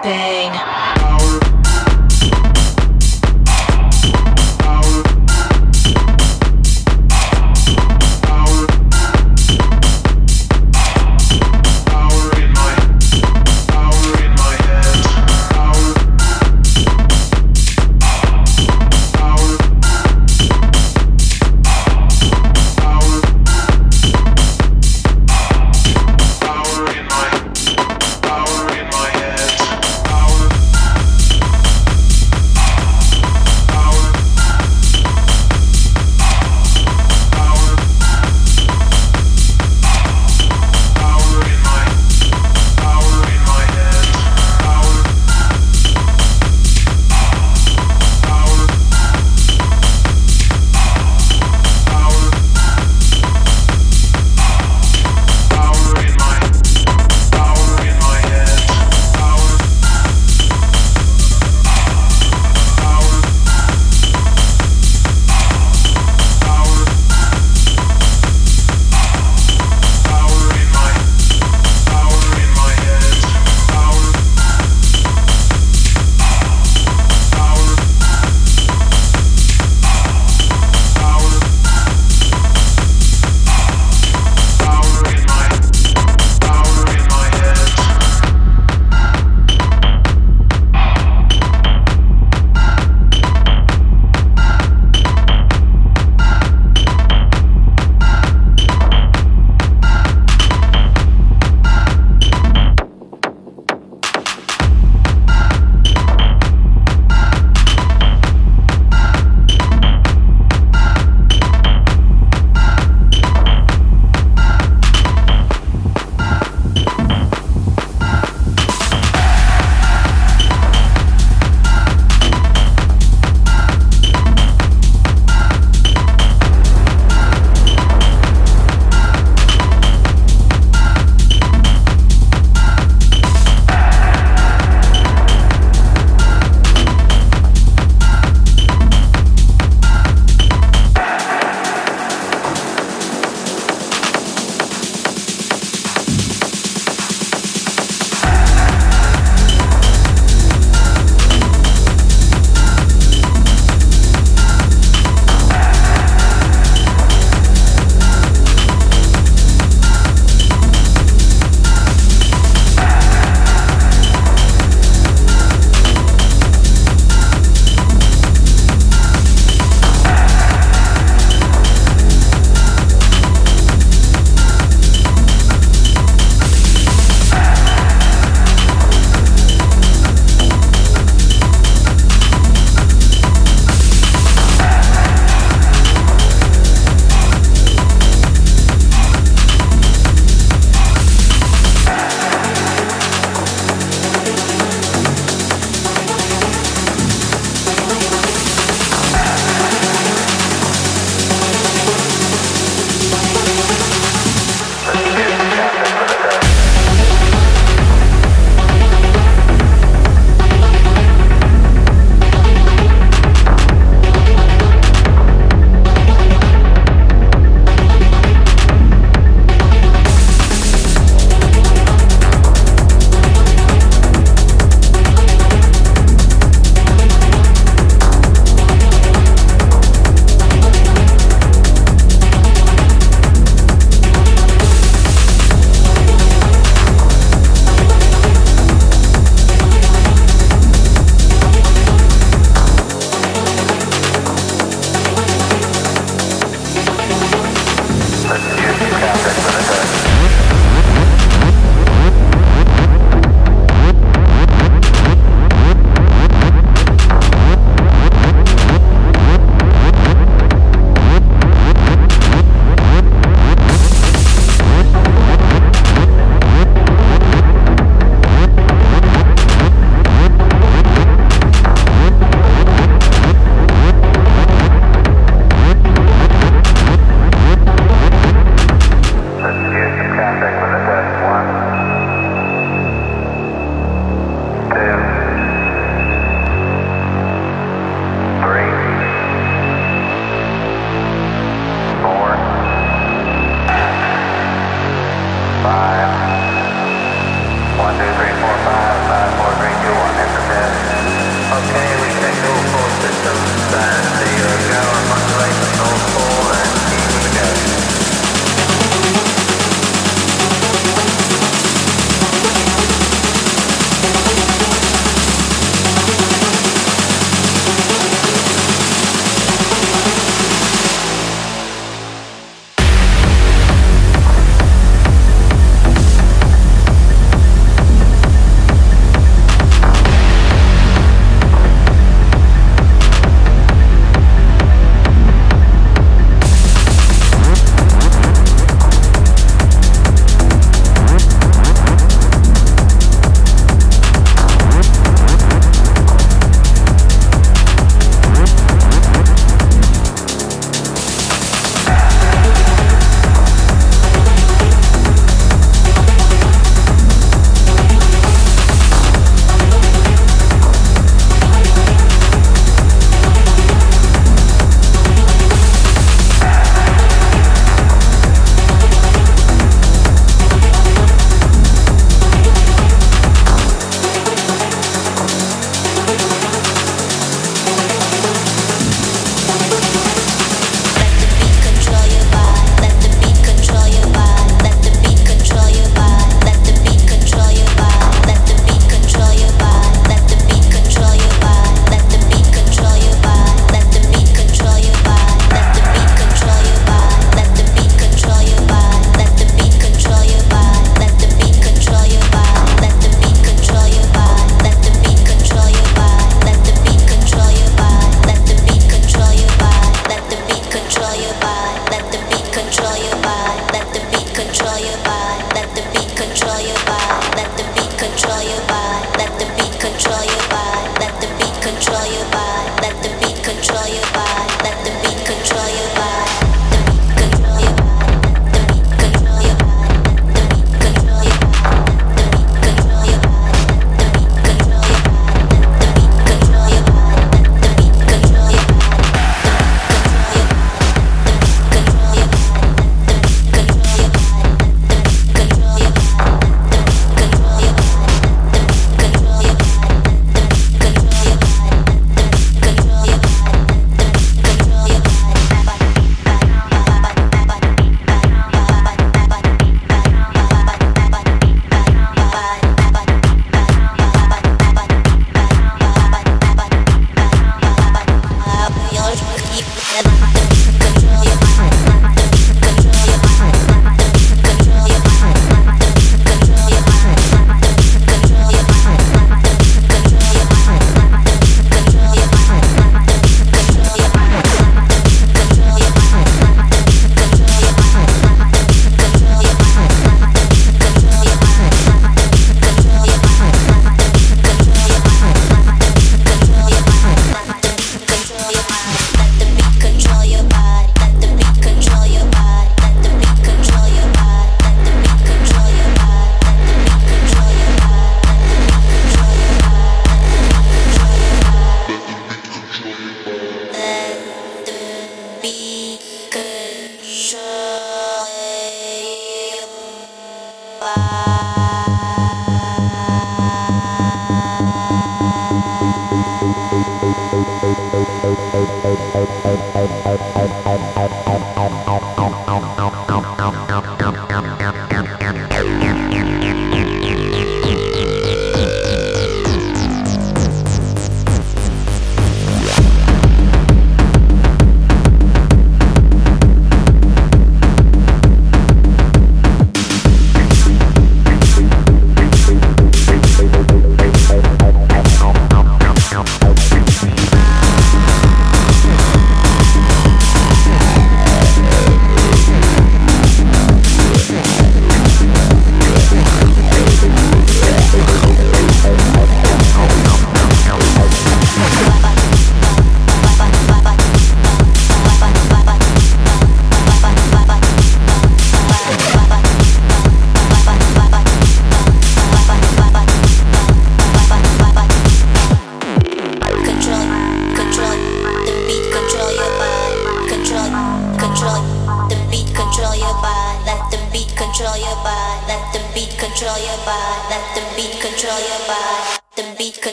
baby.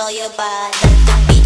Control your body.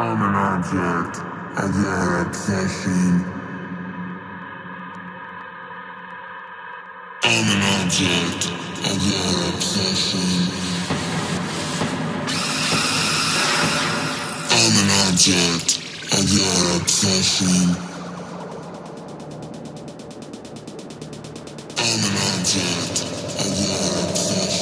I'm an object of your obsession. I'm an object of your obsession. I'm an object of your obsession. I'm an object of your obsession.